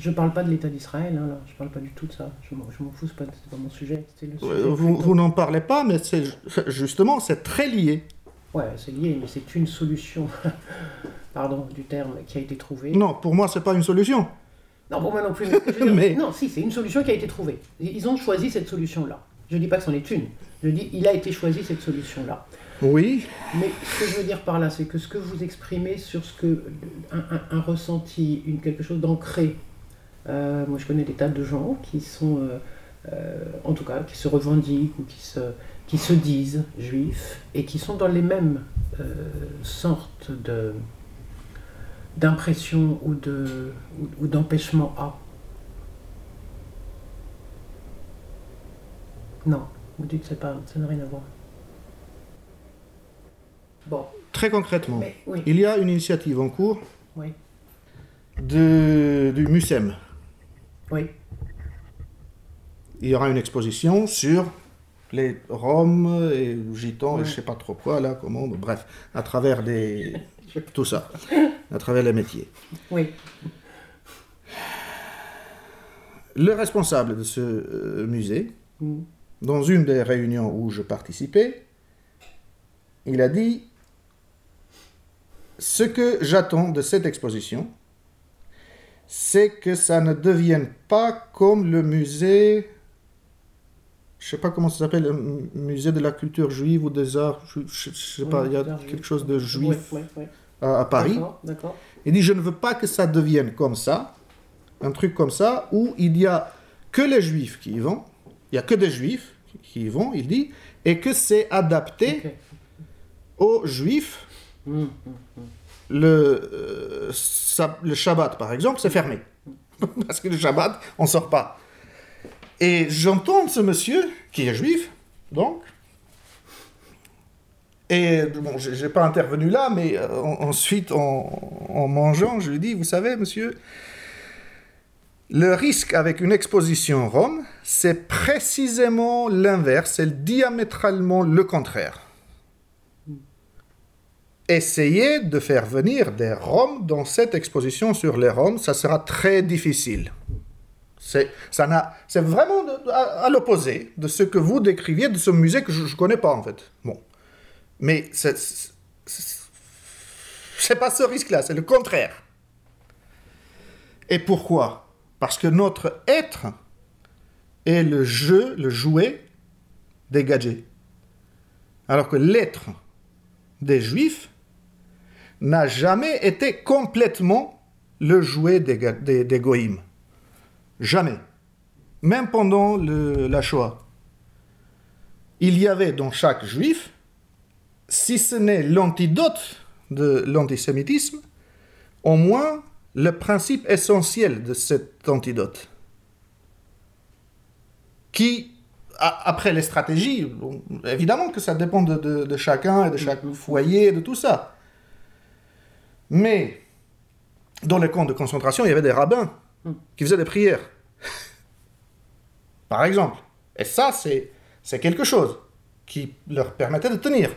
Je parle pas de l'État d'Israël, hein, là. je parle pas du tout de ça. Je m'en fous, c'est pas, pas mon sujet. c'est le sujet Vous, n'en parlez pas, mais c'est justement, c'est très lié. Ouais, c'est lié, mais c'est une solution, pardon du terme, qui a été trouvée. Non, pour moi, c'est pas une solution. Non, pour moi non plus. Mais, Non, si, c'est une solution qui a été trouvée. Ils ont choisi cette solution-là. Je dis pas que c'en est une. Je dis, il a été choisi cette solution-là. Oui, Mais ce que je veux dire par là, c'est que ce que vous exprimez sur ce que un, un- un ressenti, une, quelque chose d'ancré. Euh, moi, je connais des tas de gens qui sont, euh, euh, en tout cas, qui se revendiquent ou qui se, qui se disent juifs et qui sont dans les mêmes sortes de d'impression ou de ou, ou d'empêchement à. Non, vous dites que c'est pas, ça n'a rien à voir. Bon, très concrètement, mais oui, il y a une initiative en cours oui, de, du MUSEM. Oui, Il y aura une exposition sur les Roms et Gitans et Ouais. je sais pas trop quoi, là, comment, bref, à travers des... tout ça, à travers les métiers. oui, Le responsable de ce euh, musée, Mm. dans une des réunions où je participais, il a dit Ce que j'attends de cette exposition, c'est que ça ne devienne pas comme le musée. Je sais pas comment ça s'appelle, le mu- musée de la culture juive ou des arts. Je, je- je sais pas, il y a juif. quelque chose de juif Oui, oui, oui. à, à Paris. Il dit, je ne veux pas que ça devienne comme ça, un truc comme ça, où il y a que les juifs qui y vont, il y a que des juifs qui y vont, il dit, et que c'est adapté aux juifs. Mm, mm. Le, euh, le Shabbat, par exemple, c'est fermé. Parce que le Shabbat, on sort pas. Et j'entends ce monsieur, qui est juif, donc, et bon, j'ai pas intervenu là, mais euh, en- ensuite, en, en mangeant, je lui dis, vous savez, monsieur, le risque avec une exposition Rome, c'est précisément l'inverse, c'est diamétralement le contraire. Essayez de faire venir des Roms dans cette exposition sur les Roms, ça sera très difficile. C'est vraiment à, à l'opposé de ce que vous décriviez de ce musée que je ne connais pas en fait. Bon. Mais c'est pas ce risque-là, c'est le contraire. Et pourquoi? Parce que notre être est le jeu, le jouet des gadgets. Alors que l'être des juifs n'a jamais été complètement le jouet des, des. Jamais. Même pendant la Shoah. Il y avait dans chaque juif, si ce n'est l'antidote de l'antisémitisme, au moins le principe essentiel de cet antidote. Qui, après les stratégies, évidemment que ça dépend de, de- chacun et de chaque foyer de tout ça. Mais dans les camps de concentration, il y avait des rabbins qui faisaient des prières. Par exemple. Et ça, c'est, quelque chose qui leur permettait de tenir.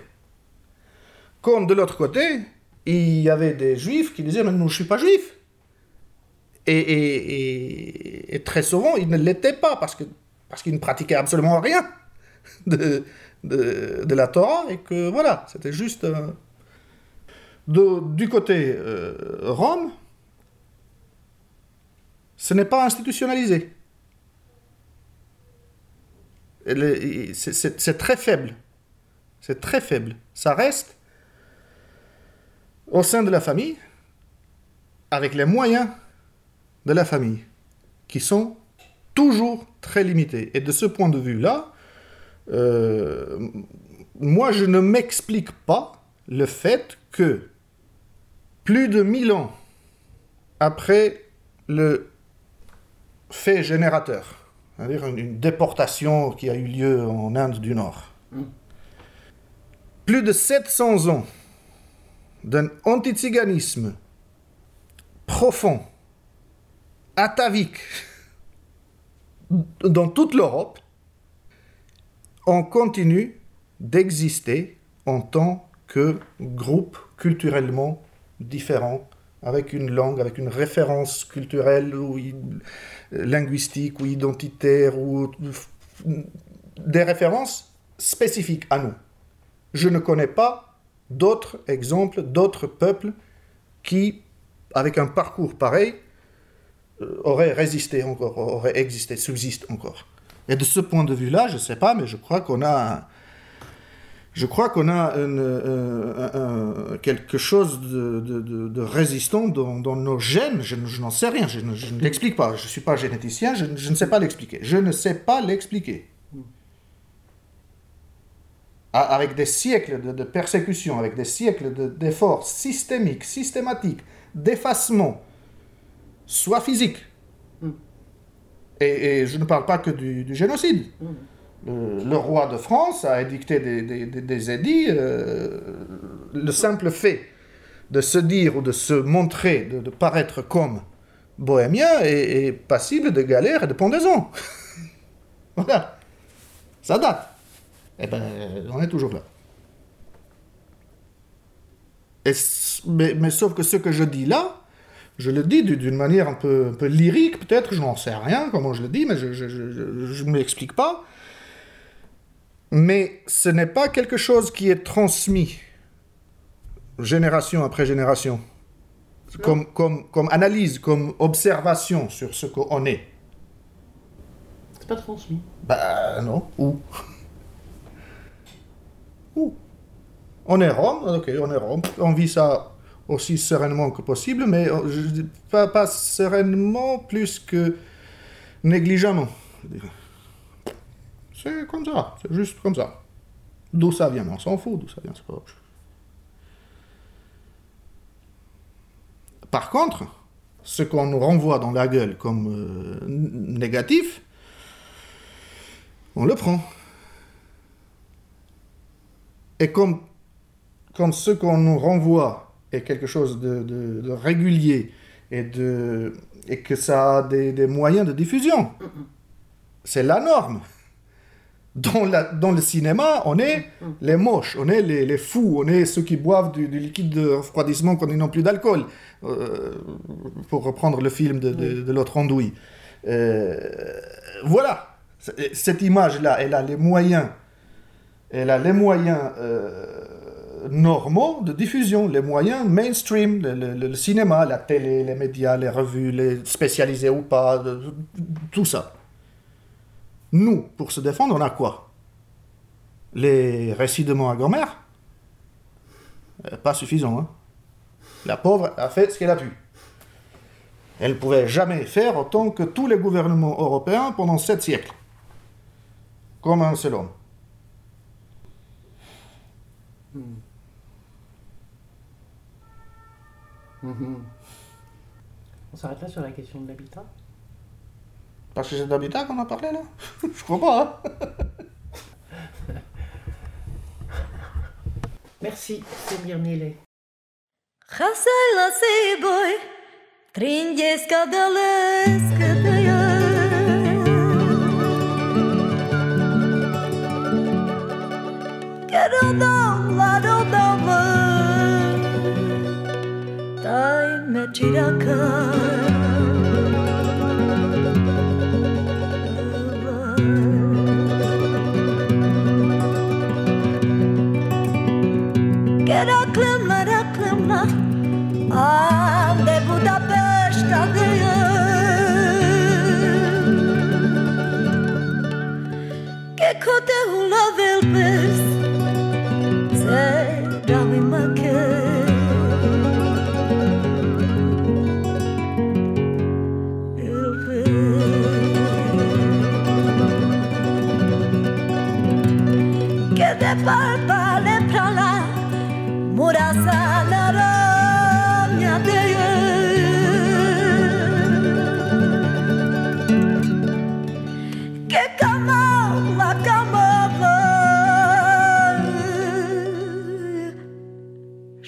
Comme de l'autre côté, il y avait des juifs qui disaient Mais non, je ne suis pas juif. Et, et- et- et très souvent, ils ne l'étaient pas parce, qu'ils ne pratiquaient absolument rien de, de, de la Torah et que voilà, c'était juste. Du côté euh, Rome, ce n'est pas institutionnalisé. c'est très faible. C'est très faible. Ça reste au sein de la famille, avec les moyens de la famille, qui sont toujours très limités. Et de ce point de vue-là, euh, moi, je ne m'explique pas le fait que plus de 1000 ans après le fait générateur, c'est-à-dire une, déportation qui a eu lieu en Inde du Nord, plus de 700 ans d'un antiziganisme profond, atavique, dans toute l'Europe, on continue d'exister en tant que groupe culturellement différent, avec une langue, avec une référence culturelle ou linguistique ou identitaire ou des références spécifiques à nous. Je ne connais pas d'autres exemples, d'autres peuples qui, avec un parcours pareil, euh, auraient résisté encore, auraient existé, subsistent encore. Et de ce point de vue-là, je ne sais pas, mais je crois qu'on a, je crois qu'on a une, euh, un- quelque chose de, de- de- de résistant dans, dans nos gènes. Je, ne- je n'en sais rien, je ne, l'explique pas. Je ne suis pas généticien, je, ne- je ne sais pas l'expliquer. Je ne sais pas l'expliquer. Avec des siècles de, de persécution, avec des siècles de- d'efforts systémiques, systématiques, d'effacement, soit physique. Et, et je ne parle pas que du, du génocide. Le, le roi de France a édicté des, édits. euh, le simple fait de se dire ou de se montrer, de, paraître comme bohémien est, passible de galère et de pendaison. voilà. Ça date. Eh ben, on est toujours là. Mais, mais sauf que ce que je dis là, je le dis d'une manière un peu, un peu lyrique, peut-être, je n'en sais rien comment je le dis, mais je ne m'explique pas. Mais ce n'est pas quelque chose qui est transmis génération après génération, comme, comme, comme analyse, comme observation sur ce qu'on est. C'est pas transmis. Bah non, où? Où? On est Rome, ok, on est Rome, on vit ça aussi sereinement que possible, mais euh, pas, pas sereinement plus que négligemment. je. C'est comme ça, c'est juste comme ça. D'où ça vient, on s'en fout d'où ça vient, c'est pas... Par contre, ce qu'on nous renvoie dans la gueule comme euh, négatif, on le prend. Et comme, comme ce qu'on nous renvoie est quelque chose de, de- de régulier et, de, et que ça a des, des moyens de diffusion, c'est la norme. Dans, la- dans le cinéma, on est les moches, on est les, les fous, on est ceux qui boivent du, du liquide de refroidissement quand ils n'ont plus d'alcool, euh, pour reprendre le film de, de, de l'autre andouille. Euh, voilà, cette image-là, elle a les moyens, elle a les moyens euh, normaux de diffusion, les moyens mainstream, le, le- le cinéma, la télé, les médias, les revues, les spécialisés ou pas, tout ça. Nous, pour se défendre, on a quoi? Les récits de Montgomery Euh, Pas suffisant, hein La pauvre a fait ce qu'elle a pu. Elle ne pouvait jamais faire autant que tous les gouvernements européens pendant sept siècles. Comme un seul homme. On s'arrête là sur la question de l'habitat? Parce que c'est d'habitat qu'on a parlé là Je crois pas. Hein. Merci, Seigneur Nile.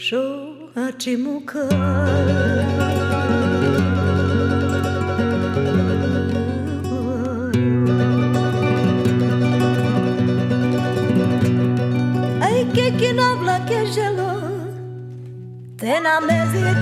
Shoaci Ai que que não blaqueja lo Tem na mesa e